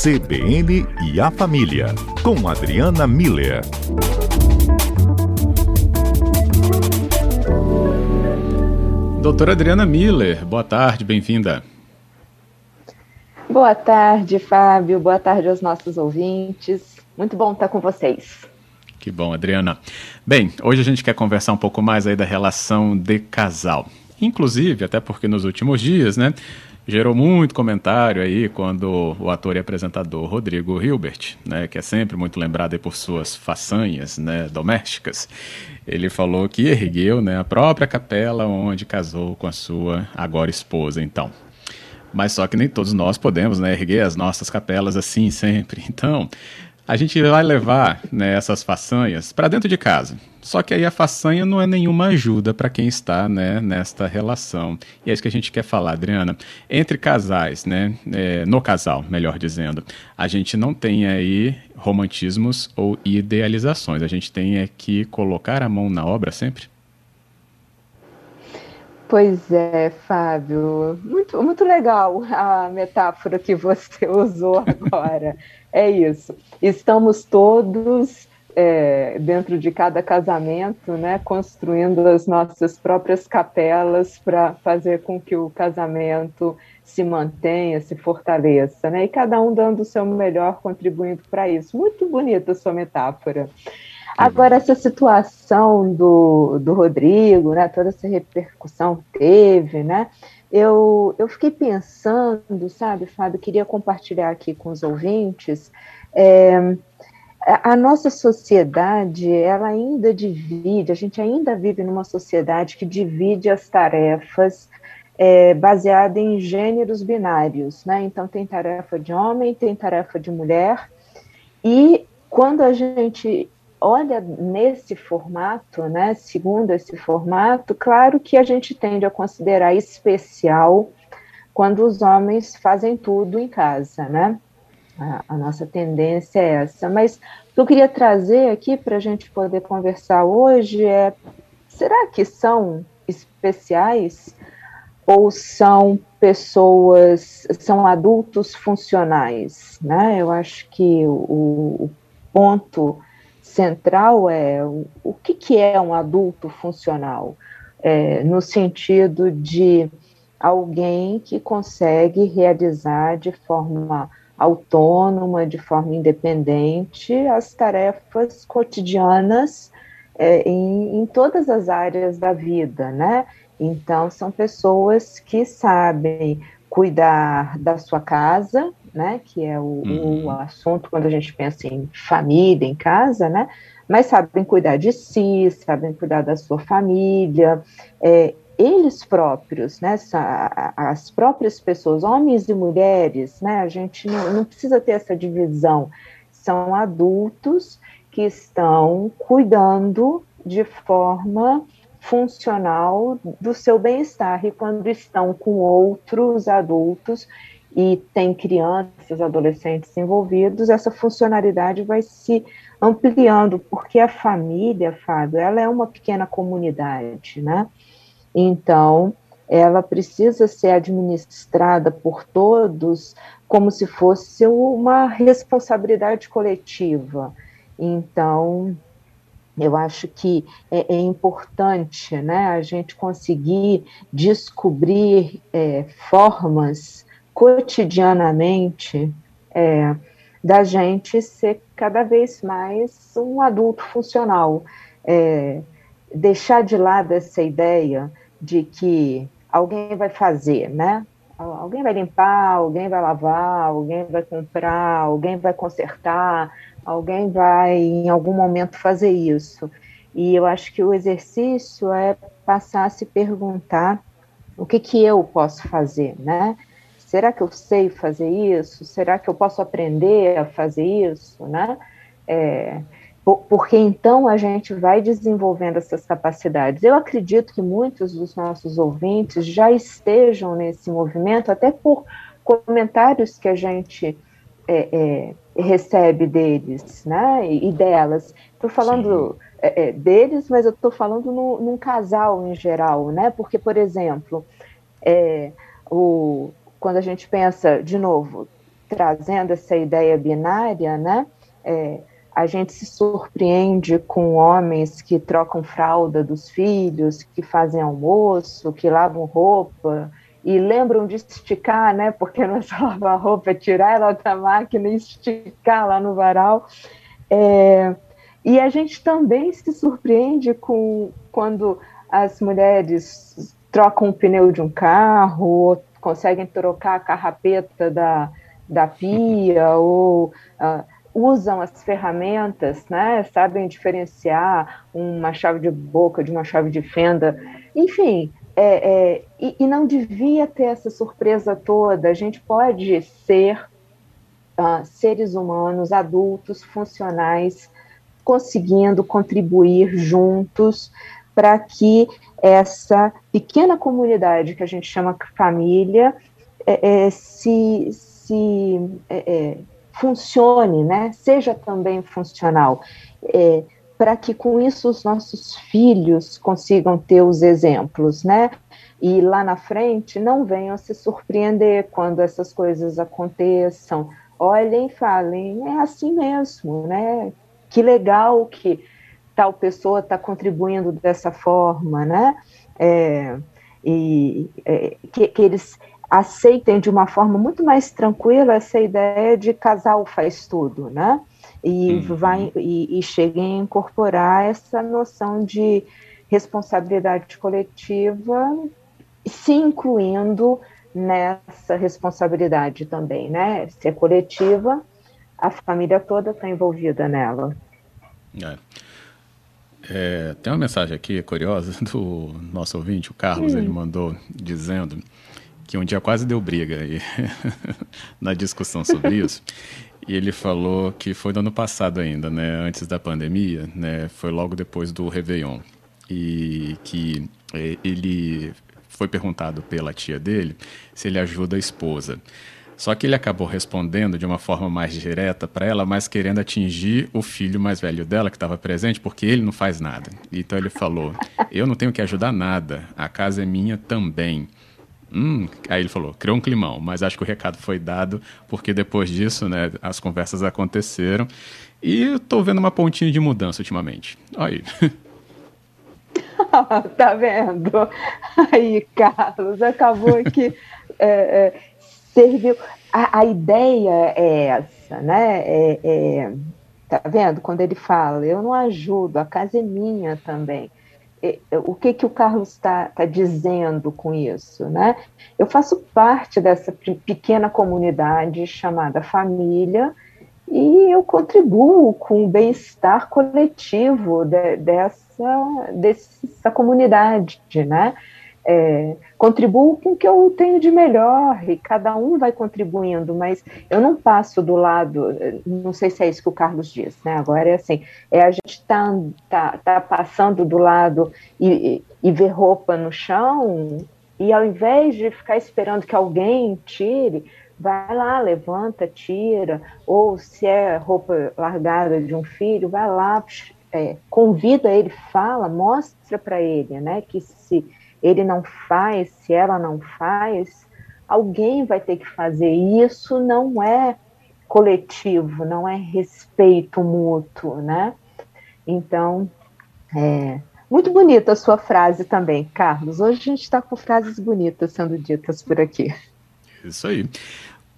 CBN e a Família, com Adriana Miller. Doutora Adriana Miller, boa tarde, bem-vinda. Boa tarde, Fábio. Boa tarde aos nossos ouvintes. Muito bom estar com vocês. Que bom, Adriana. Bem, hoje a gente quer conversar um pouco mais aí da relação de casal. Inclusive, até porque nos últimos dias, né, gerou muito comentário aí quando o ator e apresentador Rodrigo Hilbert, né, que é sempre muito lembrado por suas façanhas né, domésticas, ele falou que ergueu né, a própria capela onde casou com a sua agora esposa, então. Mas só que nem todos nós podemos né, erguer as nossas capelas assim sempre. Então, a gente vai levar né, essas façanhas para dentro de casa. Só que aí a façanha não é nenhuma ajuda para quem está né, nesta relação. E é isso que a gente quer falar, Adriana. Entre casais, né, é, no casal, melhor dizendo, a gente não tem aí romantismos ou idealizações. A gente tem é que colocar a mão na obra sempre. Pois é, Fábio, muito, muito legal a metáfora que você usou agora. é isso. Estamos todos é, dentro de cada casamento, né, construindo as nossas próprias capelas para fazer com que o casamento se mantenha, se fortaleça, né, e cada um dando o seu melhor, contribuindo para isso. Muito bonita a sua metáfora. Agora, essa situação do, do Rodrigo, né, toda essa repercussão que teve, né, eu, eu fiquei pensando, sabe, Fábio, queria compartilhar aqui com os ouvintes, é, a nossa sociedade, ela ainda divide, a gente ainda vive numa sociedade que divide as tarefas é, baseada em gêneros binários, né? Então tem tarefa de homem, tem tarefa de mulher, e quando a gente olha nesse formato, né, segundo esse formato, claro que a gente tende a considerar especial quando os homens fazem tudo em casa, né? A, nossa tendência é essa. Mas o que eu queria trazer aqui para a gente poder conversar hoje é: será que são especiais ou são pessoas, são adultos funcionais? Né? Eu acho que o, o ponto central é o, que, que é um adulto funcional, é, no sentido de alguém que consegue realizar de forma autônoma, de forma independente, as tarefas cotidianas é, em, em todas as áreas da vida, né? Então, são pessoas que sabem cuidar da sua casa, né, que é o, uhum. o, assunto quando a gente pensa em família, em casa, né, mas sabem cuidar de si, sabem cuidar da sua família, é, eles próprios, né, as próprias pessoas, homens e mulheres, né, a gente não, não precisa ter essa divisão, são adultos que estão cuidando de forma funcional do seu bem-estar e quando estão com outros adultos e tem crianças, adolescentes envolvidos, essa funcionalidade vai se ampliando, porque a família, Fábio, ela é uma pequena comunidade, né? Então, ela precisa ser administrada por todos como se fosse uma responsabilidade coletiva. Então, eu acho que é, é importante né, a gente conseguir descobrir é, formas cotidianamente é, da gente ser cada vez mais um adulto funcional. É, deixar de lado essa ideia de que alguém vai fazer, né? Alguém vai limpar, alguém vai lavar, alguém vai comprar, alguém vai consertar, alguém vai em algum momento fazer isso. E eu acho que o exercício é passar a se perguntar o que que eu posso fazer, né? Será que eu sei fazer isso? Será que eu posso aprender a fazer isso, né? É, porque então a gente vai desenvolvendo essas capacidades. Eu acredito que muitos dos nossos ouvintes já estejam nesse movimento, até por comentários que a gente é, é, recebe deles, né, e delas. Estou falando é, é, deles, mas eu estou falando no, num casal em geral, né, porque, por exemplo, é, o, quando a gente pensa, de novo, trazendo essa ideia binária, né? É, a gente se surpreende com homens que trocam fralda dos filhos, que fazem almoço, que lavam roupa e lembram de esticar, né? Porque não é só lavar roupa, é tirar ela da máquina e esticar lá no varal. É, e a gente também se surpreende com quando as mulheres trocam o pneu de um carro, ou conseguem trocar a carrapeta da, da pia, ou uh, usam as ferramentas, né? Sabem diferenciar uma chave de boca de uma chave de fenda. Enfim, é, é, e, e, não devia ter essa surpresa toda. A gente pode ser uh, seres humanos, adultos, funcionais, conseguindo contribuir juntos para que essa pequena comunidade que a gente chama família é, é, se, se é, é funcione, né? seja também funcional, é, para que com isso os nossos filhos consigam ter os exemplos, né? E lá na frente não venham se surpreender quando essas coisas aconteçam. Olhem e falem, é assim mesmo, né? Que legal que tal pessoa está contribuindo dessa forma, né? É, e é, que, que, eles aceitem de uma forma muito mais tranquila essa ideia de casal faz tudo, né? E, uhum. vai, e, e cheguem a incorporar essa noção de responsabilidade coletiva, se incluindo nessa responsabilidade também, né? Se é coletiva, a família toda está envolvida nela. É. É, tem uma mensagem aqui curiosa do nosso ouvinte, o Carlos, hum. ele mandou dizendo que um dia quase deu briga na discussão sobre isso. E ele falou que foi no ano passado ainda, né, antes da pandemia, né, foi logo depois do Réveillon. E que é, ele foi perguntado pela tia dele se ele ajuda a esposa. Só que ele acabou respondendo de uma forma mais direta para ela, mas querendo atingir o filho mais velho dela, que estava presente, porque ele não faz nada. Então ele falou: Eu não tenho que ajudar nada, a casa é minha também. Hum, aí ele falou, criou um climão, mas acho que o recado foi dado, porque depois disso, né, as conversas aconteceram. E estou vendo uma pontinha de mudança ultimamente. Olha aí. tá vendo? Aí, Carlos, acabou que é, é, serviu. A, a, ideia é essa, né? É, é, tá vendo? Quando ele fala, eu não ajudo, a casa é minha também. O que, que o Carlos está tá dizendo com isso, né? Eu faço parte dessa pequena comunidade chamada família e eu contribuo com o bem-estar coletivo de, dessa, dessa comunidade, né? É, contribuo com o que eu tenho de melhor e cada um vai contribuindo, mas eu não passo do lado, não sei se é isso que o Carlos diz, né? Agora é assim, é a gente tá, tá, tá passando do lado e, e, ver roupa no chão e ao invés de ficar esperando que alguém tire, vai lá, levanta, tira, ou se é roupa largada de um filho, vai lá, é, convida ele, fala, mostra para ele, né, que se ele não faz, se ela não faz, alguém vai ter que fazer. E isso não é coletivo, não é respeito mútuo, né? Então, é, muito bonita a sua frase também, Carlos. Hoje a gente está com frases bonitas sendo ditas por aqui. Isso aí.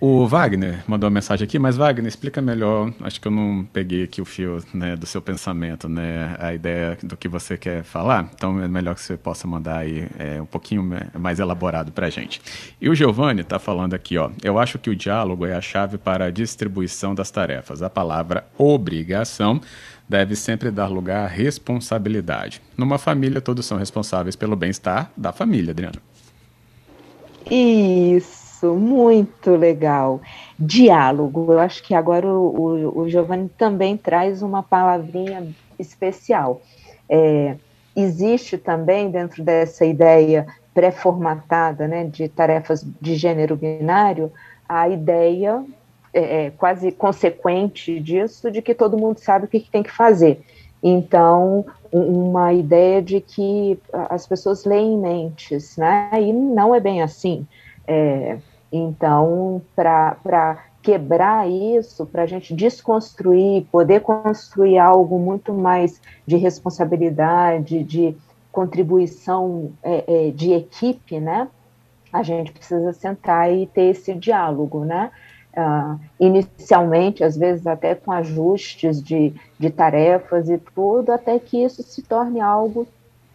O Wagner mandou uma mensagem aqui, mas Wagner, explica melhor. Acho que eu não peguei aqui o fio né, do seu pensamento, né, a ideia do que você quer falar. Então é melhor que você possa mandar aí é, um pouquinho mais elaborado para a gente. E o Giovanni está falando aqui, ó. Eu acho que o diálogo é a chave para a distribuição das tarefas. A palavra obrigação deve sempre dar lugar à responsabilidade. Numa família, todos são responsáveis pelo bem-estar da família, Adriana. Isso isso, muito legal. Diálogo, eu acho que agora o, o, o Giovanni também traz uma palavrinha especial. É, existe também dentro dessa ideia pré-formatada né, de tarefas de gênero binário a ideia é, é, quase consequente disso de que todo mundo sabe o que, que tem que fazer. Então, uma ideia de que as pessoas leem mentes, né? E não é bem assim. É, então, para quebrar isso, para a gente desconstruir, poder construir algo muito mais de responsabilidade, de contribuição é, é, de equipe, né? A gente precisa sentar e ter esse diálogo, né? Uh, inicialmente, às vezes até com ajustes de, de tarefas e tudo, até que isso se torne algo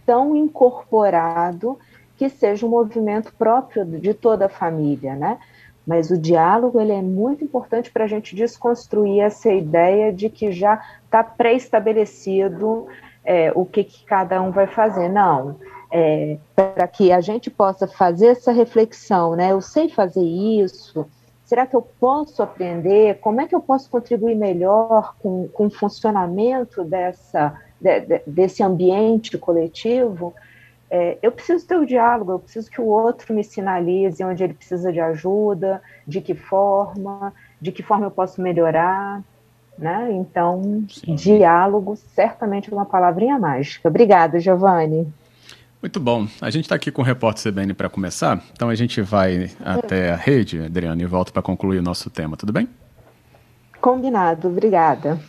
tão incorporado que seja um movimento próprio de toda a família, né? Mas o diálogo ele é muito importante para a gente desconstruir essa ideia de que já está pré-estabelecido é, o que, que, cada um vai fazer. Não, é, para que a gente possa fazer essa reflexão, né? Eu sei fazer isso. Será que eu posso aprender? Como é que eu posso contribuir melhor com, com o funcionamento dessa, de, de, desse ambiente coletivo? É, eu preciso ter o diálogo, eu preciso que o outro me sinalize onde ele precisa de ajuda, de que forma, de que forma eu posso melhorar, né? Então, Sim. diálogo certamente é uma palavrinha mágica. Obrigada, Giovanni. Muito bom. A gente está aqui com o repórter CBN para começar, então a gente vai até a rede, Adriana, e volta para concluir o nosso tema, tudo bem? Combinado, obrigada.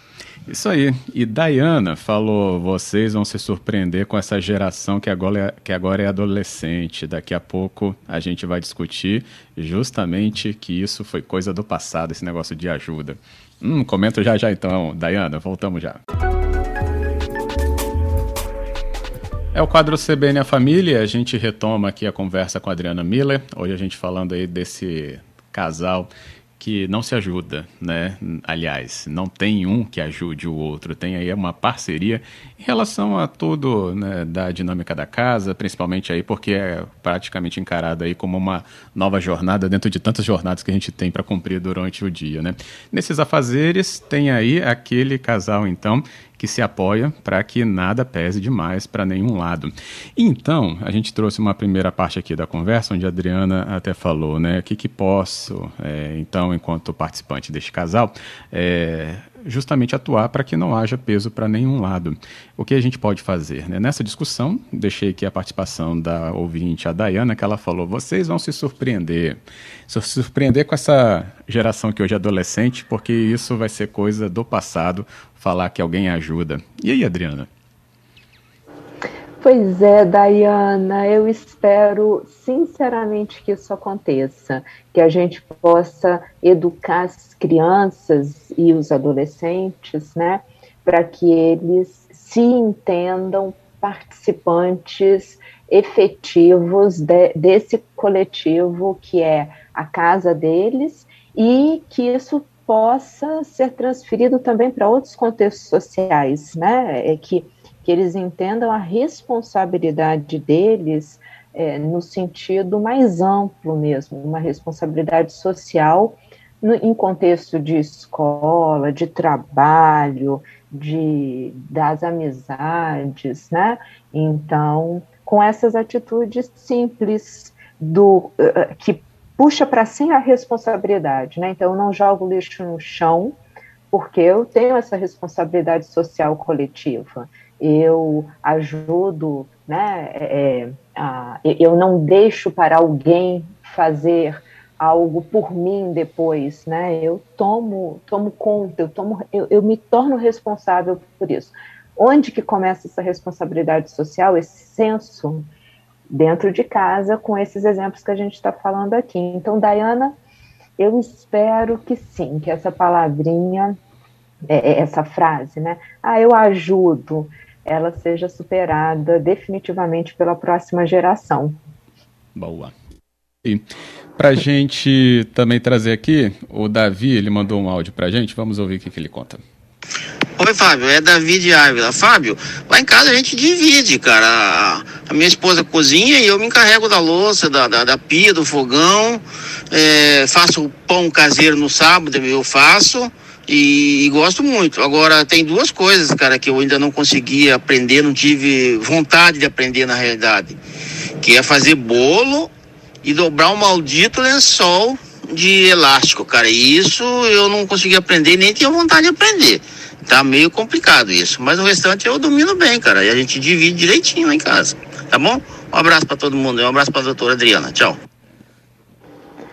Isso aí. E Diana falou: vocês vão se surpreender com essa geração que agora, é, que agora é adolescente. Daqui a pouco a gente vai discutir justamente que isso foi coisa do passado, esse negócio de ajuda. Hum, comenta já já então, Diana, voltamos já. É o quadro CBN A Família, a gente retoma aqui a conversa com a Adriana Miller. Hoje a gente falando aí desse casal que não se ajuda, né? Aliás, não tem um que ajude o outro, tem aí uma parceria em relação a tudo né, da dinâmica da casa, principalmente aí porque é praticamente encarado aí como uma nova jornada dentro de tantas jornadas que a gente tem para cumprir durante o dia, né? Nesses afazeres tem aí aquele casal então que se apoia para que nada pese demais para nenhum lado. Então, a gente trouxe uma primeira parte aqui da conversa, onde a Adriana até falou, né? O que, que posso, é, então, enquanto participante deste casal, é, justamente atuar para que não haja peso para nenhum lado. O que a gente pode fazer? Né? Nessa discussão, deixei aqui a participação da ouvinte, a Dayana, que ela falou: vocês vão se surpreender. Se surpreender com essa geração que hoje é adolescente, porque isso vai ser coisa do passado, falar que alguém ajuda. E aí, Adriana? Pois é, Dayana, eu espero sinceramente que isso aconteça, que a gente possa educar as crianças e os adolescentes, né, para que eles se entendam participantes efetivos de, desse coletivo que é a casa deles e que isso possa ser transferido também para outros contextos sociais, né, é que que eles entendam a responsabilidade deles é, no sentido mais amplo mesmo, uma responsabilidade social no, em contexto de escola, de trabalho, de das amizades, né? Então, com essas atitudes simples do uh, que puxa para si a responsabilidade, né? Então, eu não jogo lixo no chão, porque eu tenho essa responsabilidade social coletiva eu ajudo, né? É, é a, eu não deixo para alguém fazer algo por mim depois, né? Eu tomo, tomo conta, eu tomo, eu, eu me torno responsável por isso. Onde que começa essa responsabilidade social, esse senso dentro de casa, com esses exemplos que a gente está falando aqui. Então, Dayana, eu espero que sim, que essa palavrinha, é, é essa frase, né? Ah, eu ajudo ela seja superada definitivamente pela próxima geração. Boa. E para a gente também trazer aqui, o Davi, ele mandou um áudio para a gente, vamos ouvir o que, que ele conta. Oi, Fábio, é Davi de Ávila. Fábio, lá em casa a gente divide, cara. A minha esposa cozinha e eu me encarrego da louça, da, da, da pia, do fogão. É, faço pão caseiro no sábado, eu faço. E, e, gosto muito. Agora, tem duas coisas, cara, que eu ainda não consegui aprender, não tive vontade de aprender na realidade. Que é fazer bolo e dobrar um maldito lençol de elástico, cara. E isso eu não consegui aprender, nem tinha vontade de aprender. Tá meio complicado isso. Mas o restante eu domino bem, cara. E a gente divide direitinho lá em casa. Tá bom? Um abraço para todo mundo. Um abraço pra doutora Adriana. Tchau.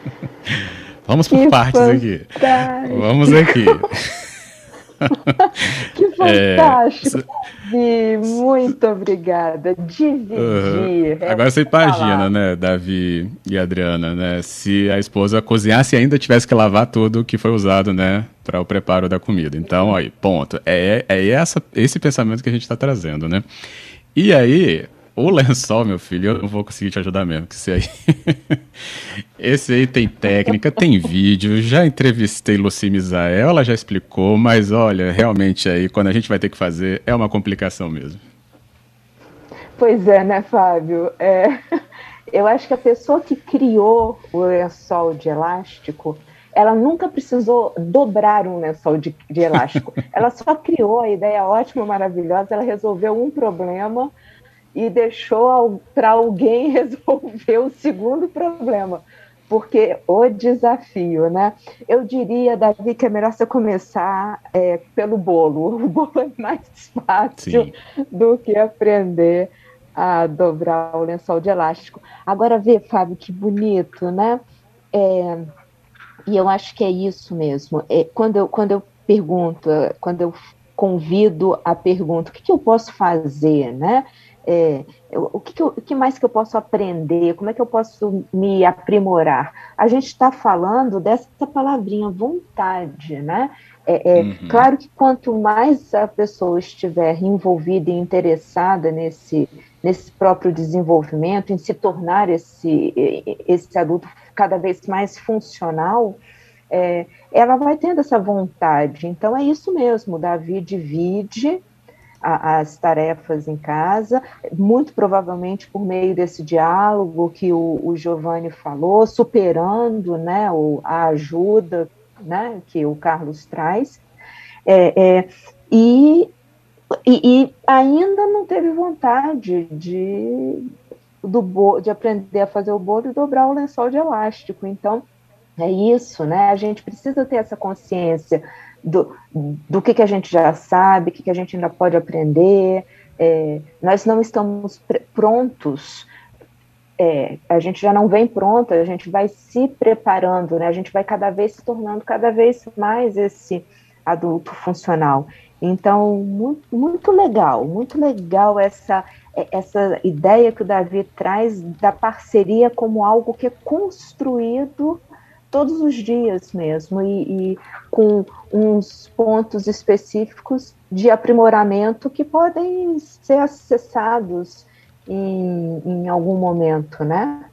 Vamos por que partes fantástico. aqui. Vamos aqui. que fantástico! É, muito obrigada. Dividir. Uh, agora você imagina, né, Davi e Adriana, né? Se a esposa cozinhasse e ainda tivesse que lavar tudo que foi usado, né, para o preparo da comida. Então, aí, ponto. É, é essa, esse pensamento que a gente está trazendo, né? E aí, o lençol, meu filho, eu não vou conseguir te ajudar mesmo, que esse aí. esse aí tem técnica, tem vídeo. Já entrevistei Luci Misael, ela já explicou, mas olha, realmente aí, quando a gente vai ter que fazer, é uma complicação mesmo. Pois é, né, Fábio? É, eu acho que a pessoa que criou o lençol de elástico, ela nunca precisou dobrar um lençol de, de elástico. ela só criou a ideia ótima, maravilhosa, ela resolveu um problema e deixou para alguém resolver o segundo problema. Porque o desafio, né? Eu diria, Davi, que é melhor você começar é, pelo bolo. O bolo é mais fácil Sim. do que aprender a dobrar o lençol de elástico. Agora vê, Fábio, que bonito, né? É, e eu acho que é isso mesmo. É, quando, eu, quando eu pergunto, quando eu convido a pergunta, o que, que eu posso fazer, né? É, o, que, que, eu, o que mais que eu posso aprender? Como é que eu posso me aprimorar? A gente está falando dessa palavrinha vontade, né? É, é uhum. Claro que quanto mais a pessoa estiver envolvida e interessada nesse, nesse próprio desenvolvimento, em se tornar esse, esse adulto cada vez mais funcional, é, ela vai tendo essa vontade. Então é isso mesmo, Davi divide a, as tarefas em casa, muito provavelmente por meio desse diálogo que o, o Giovanni falou, superando né, o, a ajuda né, que o Carlos traz, é, é, e, e, e, ainda não teve vontade de, do, de aprender a fazer o bolo e dobrar o lençol de elástico. Então, é isso, né? A gente precisa ter essa consciência do, do que, que a gente já sabe, o que, que a gente ainda pode aprender. É, nós não estamos prontos, é, a gente já não vem pronto, a gente vai se preparando, né? a gente vai cada vez se tornando cada vez mais esse adulto funcional. Então, muito, muito legal, muito legal essa, essa ideia que o Davi traz da parceria como algo que é construído todos os dias mesmo e, e, com uns pontos específicos de aprimoramento que podem ser acessados em, em algum momento, né?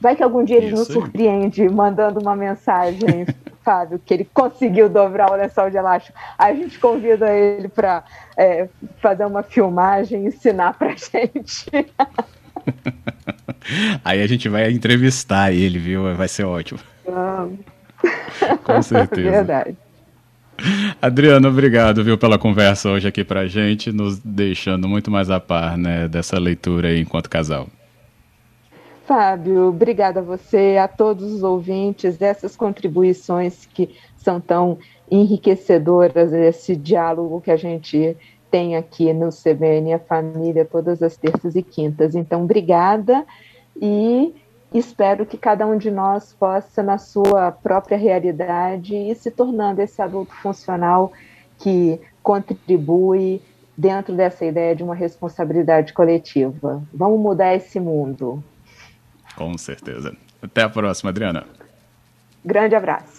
Vai que algum dia ele Isso nos surpreende mandando uma mensagem, Fábio, que ele conseguiu dobrar o lençol de elástico. Aí a gente convida ele para é, fazer uma filmagem, ensinar para gente. Aí a gente vai entrevistar ele, viu? Vai ser ótimo. Com certeza. Verdade. Adriano, obrigado, viu, pela conversa hoje aqui pra gente, nos deixando muito mais a par, né, dessa leitura aí enquanto casal. Fábio, obrigada a você, a todos os ouvintes, dessas contribuições que são tão enriquecedoras, esse diálogo que a gente tem aqui no CBN A Família todas as terças e quintas. Então, obrigada e espero que cada um de nós possa, na sua própria realidade, ir se tornando esse adulto funcional que contribui dentro dessa ideia de uma responsabilidade coletiva. Vamos mudar esse mundo. Com certeza. Até a próxima, Adriana. Grande abraço.